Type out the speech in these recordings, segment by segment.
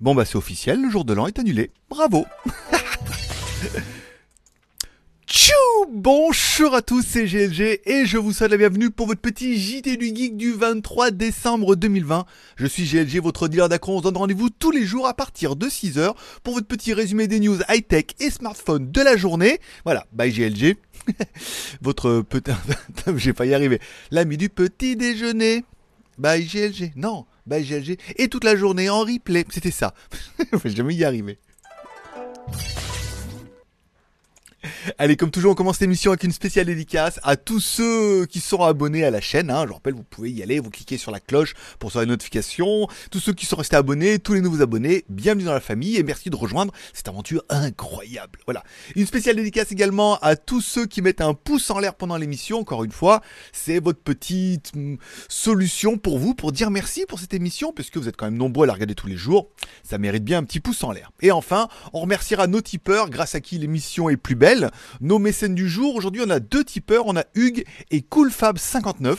Bon bah c'est officiel, le jour de l'an est annulé. Bravo Tchou Bonjour à tous, c'est GLG et je vous souhaite la bienvenue pour votre petit JT du Geek du 23 décembre 2020. Je suis GLG, votre dealer d'accro. On se donne rendez-vous tous les jours à partir de 6h pour votre petit résumé des news high-tech et smartphone de la journée. Voilà, bye GLG. votre petit... J'ai pas y arriver. L'ami du petit déjeuner. Bye GLG. Non, Et toute la journée en replay. C'était ça. Je vais jamais y arriver. Allez, comme toujours, on commence l'émission avec une spéciale dédicace à tous ceux qui sont abonnés à la chaîne. Hein. Je rappelle, vous pouvez y aller, vous cliquez sur la cloche pour recevoir les notifications. Tous ceux qui sont restés abonnés, tous les nouveaux abonnés, bienvenue dans la famille et merci de rejoindre cette aventure incroyable. Voilà. Une spéciale dédicace également à tous ceux qui mettent un pouce en l'air pendant l'émission. Encore une fois, c'est votre petite mm, solution pour vous pour dire merci pour cette émission, puisque vous êtes quand même nombreux à la regarder tous les jours. Ça mérite bien un petit pouce en l'air. Et enfin, on remerciera nos tipeurs, grâce à qui l'émission est plus belle. Nos mécènes du jour, aujourd'hui on a deux tipeurs, on a Hugues et CoolFab59.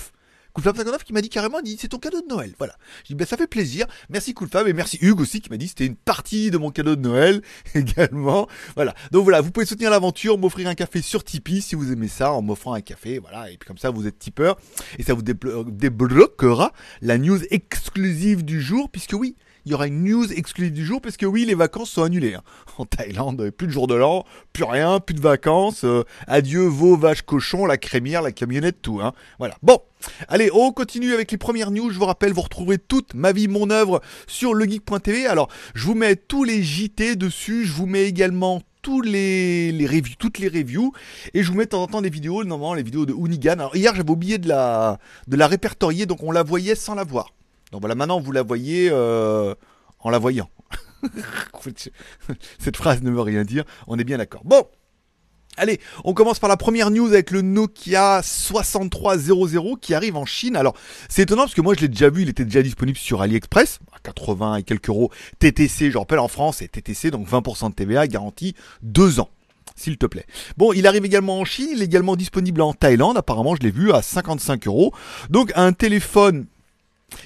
CoolFab59 qui m'a dit carrément, dit c'est ton cadeau de Noël. Voilà. Je dis ben ça fait plaisir. Merci CoolFab et merci Hugues aussi qui m'a dit c'était une partie de mon cadeau de Noël également. Voilà. Donc voilà, vous pouvez soutenir l'aventure, m'offrir un café sur Tipeee si vous aimez ça en m'offrant un café. Voilà. Et puis comme ça vous êtes tipeur et ça vous débloquera la news exclusive du jour puisque oui, il y aura une news exclusive du jour parce que oui, les vacances sont annulées. Hein. En Thaïlande, plus de jour de l'an, plus rien, plus de vacances. Euh, adieu vos vaches cochons, la crémière, la camionnette, tout. Hein. Voilà. Bon. Allez, on continue avec les premières news. Je vous rappelle, vous retrouverez toute ma vie, mon œuvre sur legeek.tv. Alors, je vous mets tous les JT dessus. Je vous mets également tous les, les reviews, toutes les reviews et je vous mets de temps en temps des vidéos, normalement les vidéos de Hoonigan. Alors hier j'avais oublié de la, de la répertorier donc on la voyait sans la voir. Donc voilà, maintenant vous la voyez euh, en la voyant. Cette phrase ne veut rien dire, on est bien d'accord. Bon, Allez, on commence par la première news avec le Nokia 6300 qui arrive en Chine. Alors, c'est étonnant parce que moi je l'ai déjà vu, il était déjà disponible sur AliExpress, à 80 et quelques euros TTC, je rappelle en France, c'est TTC, donc 20% de TVA, garantie 2 ans s'il te plaît. Bon, il arrive également en Chine, il est également disponible en Thaïlande, apparemment je l'ai vu à 55 euros. Donc un téléphone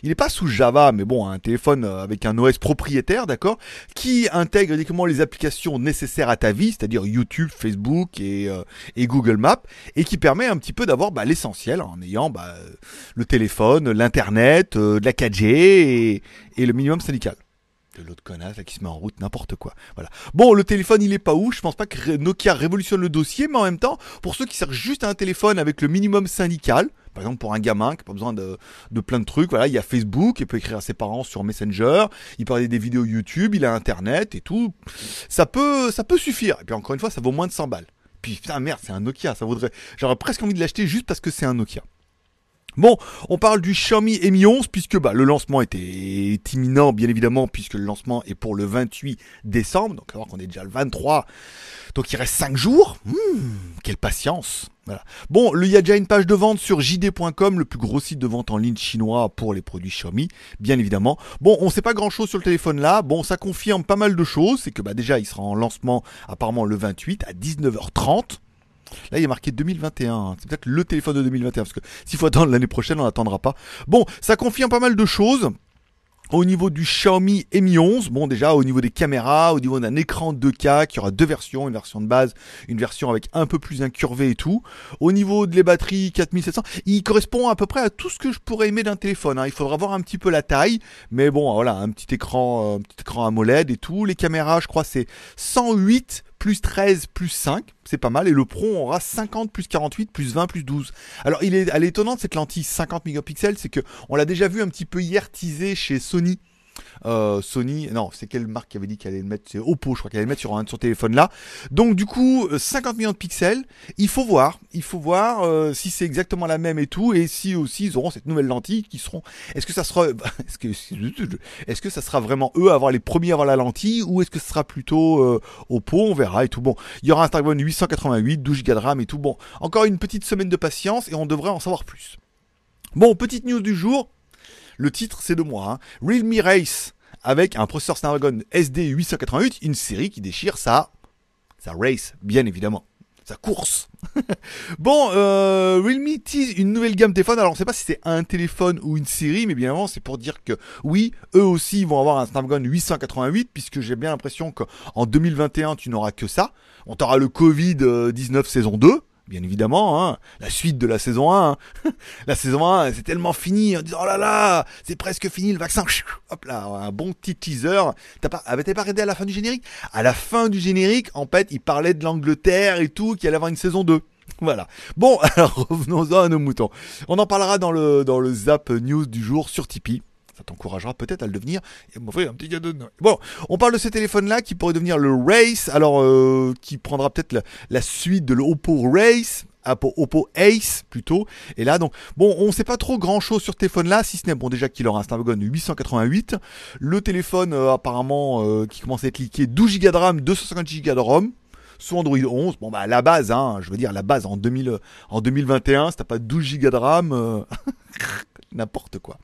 il n'est pas sous Java, mais bon, un téléphone euh, avec un OS propriétaire, d'accord, qui intègre uniquement les applications nécessaires à ta vie, c'est-à-dire YouTube, Facebook et, euh, Google Maps, et qui permet un petit peu d'avoir bah, l'essentiel en ayant bah, le téléphone, l'internet, euh, de la 4G et, et le minimum syndical de l'autre connasse qui se met en route, n'importe quoi. Bon, le téléphone, il est pas où Je pense pas que Nokia révolutionne le dossier, mais en même temps, pour ceux qui servent juste à un téléphone avec le minimum syndical, par exemple, pour un gamin qui n'a pas besoin de, plein de trucs, voilà, il y a Facebook, il peut écrire à ses parents sur Messenger, il peut regarder des vidéos YouTube, il a Internet et tout. Ça peut, ça peut suffire. Et puis encore une fois, ça vaut moins de 100 balles. Puis putain, merde, c'est un Nokia, ça vaudrait. J'aurais presque envie de l'acheter juste parce que c'est un Nokia. Bon, on parle du Xiaomi Mi 11 puisque bah, le lancement était imminent bien évidemment puisque le lancement est pour le 28 décembre, donc alors qu'on est déjà le 23, donc il reste 5 jours. Hmm, quelle patience. Voilà. Bon, il y a déjà une page de vente sur jd.com, le plus gros site de vente en ligne chinois pour les produits Xiaomi, bien évidemment. Bon, on sait pas grand chose sur le téléphone là. Bon, ça confirme pas mal de choses. C'est que bah déjà, il sera en lancement apparemment le 28 à 19h30. Là, il a marqué 2021. C'est peut-être le téléphone de 2021. Parce que s'il faut attendre l'année prochaine, on n'attendra pas. Bon, ça confirme pas mal de choses. Au niveau du Xiaomi Mi 11, bon déjà au niveau des caméras, au niveau d'un écran 2K, qui aura deux versions, une version de base, une version avec un peu plus incurvé et tout. Au niveau de les batteries 4700, il correspond à peu près à tout ce que je pourrais aimer d'un téléphone. Hein. Il faudra voir un petit peu la taille, mais bon voilà, un petit écran, euh, un petit écran AMOLED et tout. Les caméras, je crois c'est 108 plus 13 plus 5, c'est pas mal. Et le Pro aura 50 plus 48 plus 20 plus 12. Alors il est, elle est étonnante cette lentille 50 mégapixels, c'est que on l'a déjà vu un petit peu hier teasé chez Sony euh, Sony, non, c'est quelle marque qui avait dit qu'elle allait le mettre C'est Oppo, je crois qu'elle allait le mettre sur un de son téléphone là. Donc du coup, 50 euh, millions de pixels. Il faut voir, il faut voir euh, si c'est exactement la même et tout, et si aussi ils auront cette nouvelle lentille qui seront. Est-ce que ça sera, est-ce que, ça sera vraiment eux à avoir les premiers à avoir la lentille, ou est-ce que ce sera plutôt Oppo On verra et tout. Bon, il y aura un Snapdragon 888, 12 Go de RAM et tout. Bon, encore une petite semaine de patience et on devrait en savoir plus. Bon, petite news du jour. Le titre, c'est de moi. Hein. Realme Race avec un processeur Snapdragon SD 888, une série qui déchire sa, sa race, bien évidemment. sa course. bon, euh, Realme tease une nouvelle gamme téléphone. Alors on sait pas si c'est un téléphone ou une série, mais bien évidemment c'est pour dire que oui, eux aussi vont avoir un Snapdragon 888, puisque j'ai bien l'impression qu'en 2021 tu n'auras que ça. On t'aura le Covid 19 saison 2 bien évidemment, hein, la suite de la saison 1. Hein. la saison 1, c'est tellement fini en disant oh là là, c'est presque fini le vaccin. Hop là, un bon petit teaser. T'as pas, avait pas regardé à la fin du générique? À la fin du générique, en fait, il parlait de l'Angleterre et tout, qu'il allait avoir une saison 2. Voilà. Bon, alors revenons-en à nos moutons. On en parlera dans le, dans le Zap News du jour sur Tipeee ça t'encouragera peut-être à le devenir et m'offrir un petit cadeau de Bon, on parle de ce téléphone-là qui pourrait devenir le Race, alors euh, qui prendra peut-être la, suite de l'Oppo Race. Oppo Ace plutôt. Et là donc bon, on sait pas trop grand chose sur ce téléphone là, si ce n'est bon déjà qu'il aura un Snapdragon 888. Le téléphone euh, apparemment euh, qui commence à être liqué 12 Go de RAM, 250 Go de ROM sous Android 11. Bon bah la base, hein, je veux dire la base en 2000, en 2021, si t'as pas 12 Go de RAM, n'importe quoi.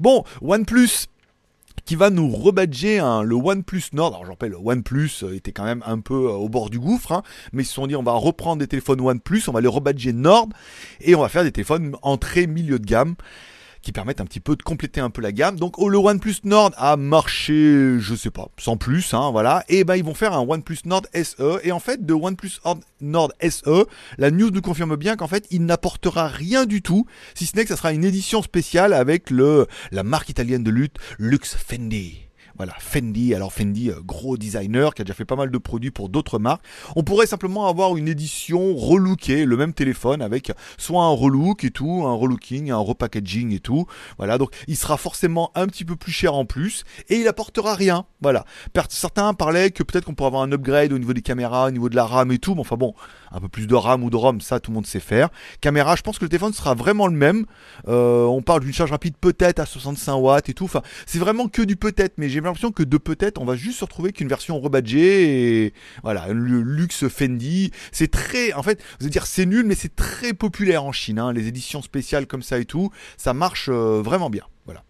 Bon, OnePlus qui va nous rebadger le OnePlus Nord. Alors j'en rappelle, le OnePlus euh, était quand même un peu euh, au bord du gouffre, hein, mais ils se sont dit on va reprendre des téléphones OnePlus, on va les rebadger Nord et on va faire des téléphones entrée milieu de gamme qui permettent un petit peu de compléter un peu la gamme. Donc oh, le OnePlus Nord a marché, je sais pas, sans plus, hein, voilà. Et ben ils vont faire un OnePlus Nord SE. Et en fait, de OnePlus Nord SE, la news nous confirme bien qu'en fait, il n'apportera rien du tout, si ce n'est que ça sera une édition spéciale avec le la marque italienne de lutte Lux Fendi. Voilà, Fendi. Alors Fendi, euh, gros designer qui a déjà fait pas mal de produits pour d'autres marques. On pourrait simplement avoir une édition relookée, le même téléphone avec soit un relook et tout, un relooking, un repackaging et tout. Voilà, donc il sera forcément un petit peu plus cher en plus et il apportera rien. Voilà. Certains parlaient que peut-être qu'on pourrait avoir un upgrade au niveau des caméras, au niveau de la RAM et tout. Mais enfin bon, un peu plus de RAM ou de ROM, ça tout le monde sait faire. Caméra, je pense que le téléphone sera vraiment le même. Euh, on parle d'une charge rapide peut-être à 65 watts et tout. Enfin, c'est vraiment que du peut-être, mais j'ai l'impression que de peut-être, on va juste se retrouver qu'une version rebadgée et voilà, le luxe Fendi. C'est très, en fait, vous allez dire c'est nul, mais c'est très populaire en Chine. Hein, les éditions spéciales comme ça et tout, ça marche euh, vraiment bien. Voilà.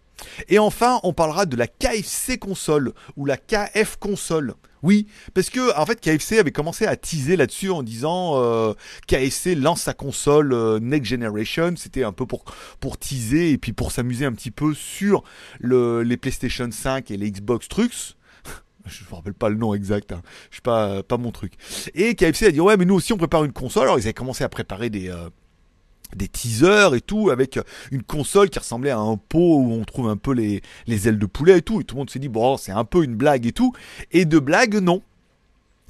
Et enfin, on parlera de la KFC console ou la KF console. Oui, parce que en fait KFC avait commencé à teaser là-dessus en disant euh, KFC lance sa console euh, Next Generation. C'était un peu pour pour teaser et puis pour s'amuser un petit peu sur le, les PlayStation 5 et les Xbox trucs. Je me rappelle pas le nom exact, hein. je suis pas pas mon truc. Et KFC a dit ouais mais nous aussi on prépare une console. Alors ils avaient commencé à préparer des euh, des teasers et tout, avec une console qui ressemblait à un pot où on trouve un peu les, les ailes de poulet et tout, et tout le monde s'est dit, bon, c'est un peu une blague et tout, et de blague, non.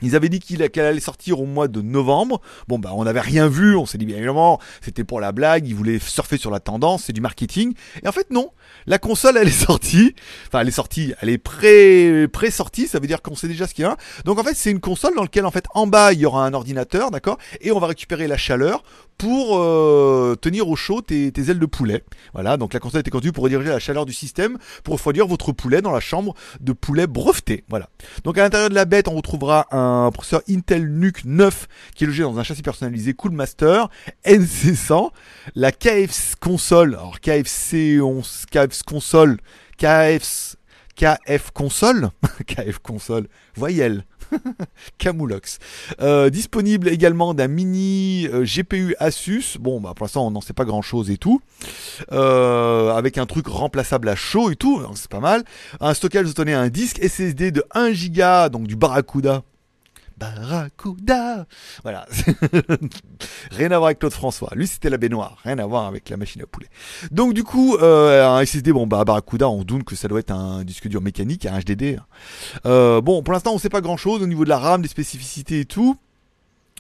Ils avaient dit qu'elle allait sortir au mois de novembre. Bon, bah, on n'avait rien vu. On s'est dit, bien évidemment, c'était pour la blague. Ils voulaient surfer sur la tendance. C'est du marketing. Et en fait, non. La console, elle est sortie. Enfin, elle est sortie. Elle est pré, pré-sortie. Ça veut dire qu'on sait déjà ce qu'il y a. Donc, en fait, c'est une console dans laquelle, en fait, en bas, il y aura un ordinateur, d'accord? Et on va récupérer la chaleur pour euh, tenir au chaud tes, ailes de poulet. Voilà, donc la console était conçue pour rediriger la chaleur du système pour refroidir votre poulet dans la chambre de poulet breveté. Voilà. Donc à l'intérieur de la bête, on retrouvera un processeur Intel NUC 9 qui est logé dans un châssis personnalisé Coolmaster NC100, la KF console, alors KFC 11, KF console, KF KF console, KF console, voyelle. Camoulox. Euh, disponible également d'un mini euh, GPU Asus. Bon, bah, pour l'instant, on n'en sait pas grand chose et tout. Euh, avec un truc remplaçable à chaud et tout. C'est pas mal. Un stockage, vous tenez un disque SSD de 1 Go, donc du Barracuda Barracuda. Voilà. rien à voir avec Claude François. Lui, c'était la baignoire. Rien à voir avec la machine à poulet. Donc, du coup, euh, un SSD, bon, bah, Barracuda, on doute que ça doit être un disque dur mécanique, un HDD. Euh, bon, pour l'instant, on sait pas grand chose au niveau de la RAM, des spécificités et tout.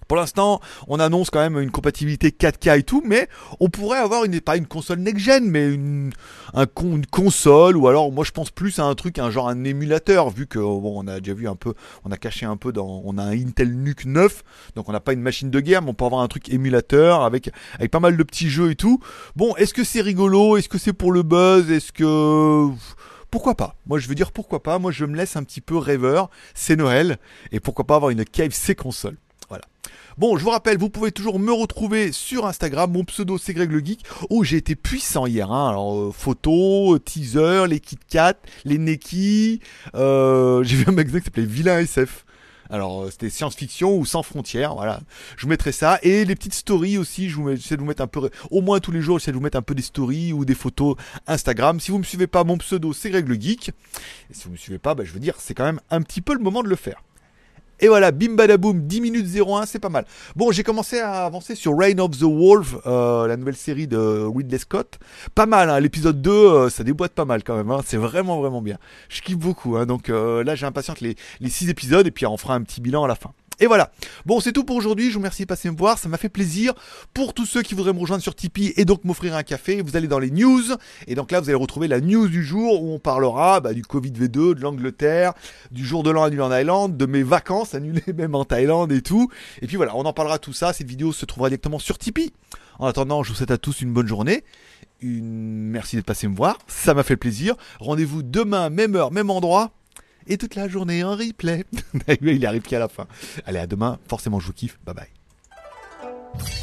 Pour l'instant, on annonce quand même une compatibilité 4K et tout, mais on pourrait avoir une pas une console next-gen, mais une, un une console ou alors moi je pense plus à un truc, un genre un émulateur, vu que bon, on a déjà vu un peu, on a caché un peu dans, on a un Intel NUC 9, donc on n'a pas une machine de guerre, mais on peut avoir un truc émulateur avec avec pas mal de petits jeux et tout. Bon, est-ce que c'est rigolo? Est-ce que c'est pour le buzz? Est-ce que pourquoi pas? Moi je veux dire pourquoi pas, moi je me laisse un petit peu rêveur, c'est Noël, et pourquoi pas avoir une KFC console? voilà. Bon, je vous rappelle, vous pouvez toujours me retrouver sur Instagram. Mon pseudo, c'est Greg le Geek. Oh, j'ai été puissant hier. Hein. Alors, euh, photos, teaser, les Kit Kat, les Neki. Euh, j'ai vu un magazine qui s'appelait Vilain SF. Alors euh, c'était science-fiction ou sans frontières, voilà. Je vous mettrai ça et les petites stories aussi. Je vous mets, de vous mettre un peu, au moins tous les jours, j'essaie de vous mettre un peu des stories ou des photos Instagram. Si vous me suivez pas, mon pseudo c'est Greg le Geek. Et si vous me suivez pas, bah, je veux dire, c'est quand même un petit peu le moment de le faire. Et voilà, bim badaboum, 10 minutes 01, c'est pas mal. Bon, j'ai commencé à avancer sur Reign of the Wolf, euh, la nouvelle série de Ridley Scott. Pas mal, hein, l'épisode 2, euh, ça déboîte pas mal quand même, hein, c'est vraiment vraiment bien. Je kiffe beaucoup, hein, donc euh, là j'ai impatiente les, les 6 épisodes et puis on fera un petit bilan à la fin. Et voilà. Bon, c'est tout pour aujourd'hui. Je vous remercie de passer me voir. Ça m'a fait plaisir. Pour tous ceux qui voudraient me rejoindre sur Tipeee et donc m'offrir un café, vous allez dans les news. Et donc là, vous allez retrouver la news du jour où on parlera bah, du Covid V2, de l'Angleterre, du jour de l'an annulé en Thaïlande, de mes vacances annulées même en Thaïlande et tout. Et puis voilà, on en parlera tout ça. Cette vidéo se trouvera directement sur Tipeee. En attendant, je vous souhaite à tous une bonne journée. Merci d'être passé me voir. Ça m'a fait plaisir. Rendez-vous demain, même heure, même endroit et toute la journée en replay. Il arrive qu'à la fin. Allez, à demain. Forcément, je vous kiffe. Bye bye.